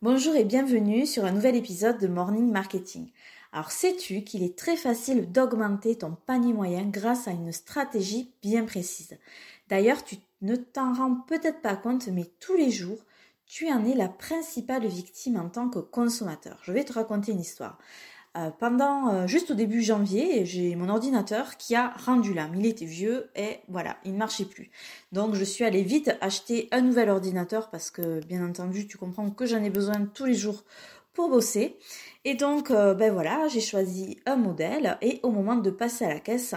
Bonjour et bienvenue sur un nouvel épisode de Morning Marketing. Alors sais-tu qu'il est très facile d'augmenter ton panier moyen grâce à une stratégie bien précise? D'ailleurs, tu ne t'en rends peut-être pas compte, mais tous les jours, tu en es la principale victime en tant que consommateur. Je vais te raconter une histoire. Euh, pendant euh, juste au début janvier, j'ai mon ordinateur qui a rendu l'âme. Il était vieux et voilà, il ne marchait plus. Donc je suis allée vite acheter un nouvel ordinateur parce que bien entendu, tu comprends que j'en ai besoin tous les jours pour bosser. Et donc, euh, ben voilà, j'ai choisi un modèle et au moment de passer à la caisse,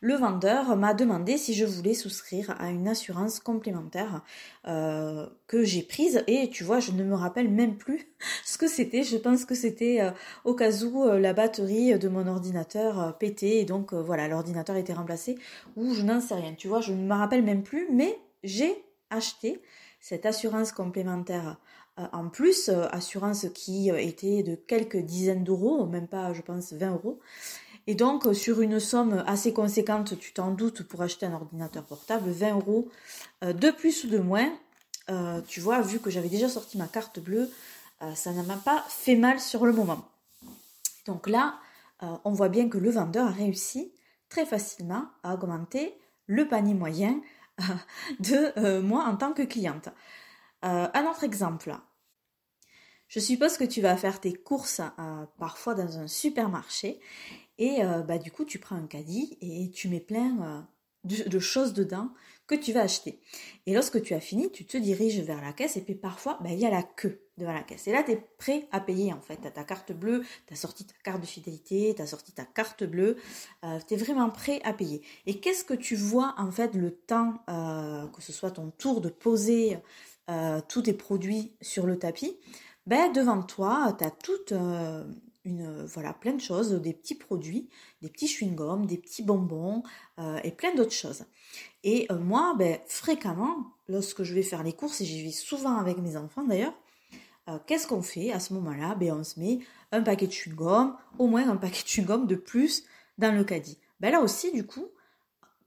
le vendeur m'a demandé si je voulais souscrire à une assurance complémentaire que j'ai prise. Et tu vois, je ne me rappelle même plus que c'était. Je pense que c'était euh, au cas où la batterie de mon ordinateur pétait et donc voilà, l'ordinateur était remplacé ou je n'en sais rien. Tu vois, je ne me rappelle même plus, mais j'ai acheté cette assurance complémentaire euh, en plus, euh, assurance qui euh, était de quelques dizaines d'euros, même pas, je pense, 20 euros. Et donc, sur une somme assez conséquente, tu t'en doutes, pour acheter un ordinateur portable, 20 euros de plus ou de moins, tu vois, vu que j'avais déjà sorti ma carte bleue, ça ne m'a pas fait mal sur le moment. Donc là, on voit bien que le vendeur a réussi très facilement à augmenter le panier moyen de moi en tant que cliente. un autre exemple, je suppose que tu vas faire tes courses euh, parfois dans un supermarché et euh, bah, du coup tu prends un caddie et tu mets plein euh, de, choses dedans que tu vas acheter. Et lorsque tu as fini, tu te diriges vers la caisse et puis parfois bah, il y a la queue devant la caisse. Et là tu es prêt à payer en fait. Tu as ta carte bleue, tu as sorti ta carte de fidélité, tu as sorti ta carte bleue, tu es vraiment prêt à payer. Et qu'est-ce que tu vois en fait le temps, que ce soit ton tour de poser tous tes produits sur le tapis? Ben, devant toi, tu as toute euh, une, voilà, plein de choses, des petits produits, des petits chewing-gums, des petits bonbons euh, et plein d'autres choses. Et euh, moi, ben, fréquemment, lorsque je vais faire les courses, et j'y vais souvent avec mes enfants d'ailleurs, qu'est-ce qu'on fait à ce moment-là? Ben, On se met un paquet de chewing-gum, au moins un paquet de chewing-gum de plus dans le caddie. Ben, là aussi, du coup,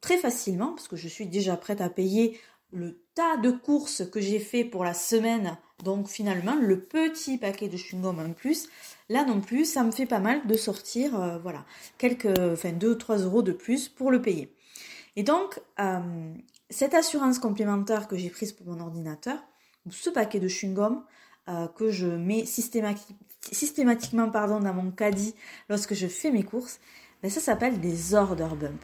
très facilement, parce que je suis déjà prête à payer le tas de courses que j'ai fait pour la semaine, donc finalement le petit paquet de chewing-gum en plus, là non plus, ça me fait pas mal de sortir, euh, voilà, quelques, enfin 2 ou 3 euros de plus pour le payer. Et donc, euh, cette assurance complémentaire que j'ai prise pour mon ordinateur, ce paquet de chewing-gum euh, que je mets systématiquement pardon, dans mon caddie lorsque je fais mes courses, ben, ça s'appelle des order bump.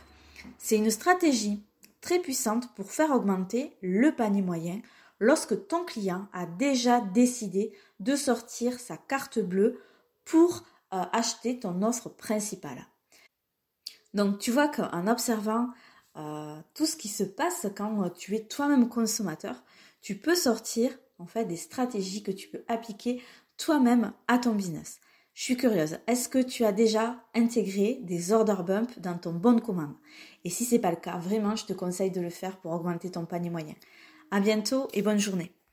C'est une stratégie très puissante pour faire augmenter le panier moyen lorsque ton client a déjà décidé de sortir sa carte bleue pour euh, acheter ton offre principale. Donc tu vois qu'en observant euh, tout ce qui se passe quand euh, tu es toi-même consommateur, tu peux sortir en fait des stratégies que tu peux appliquer toi-même à ton business. Je suis curieuse, est-ce que tu as déjà intégré des order bump dans ton bon de commande? Et si c'est pas le cas, vraiment, je te conseille de le faire pour augmenter ton panier moyen. À bientôt et bonne journée.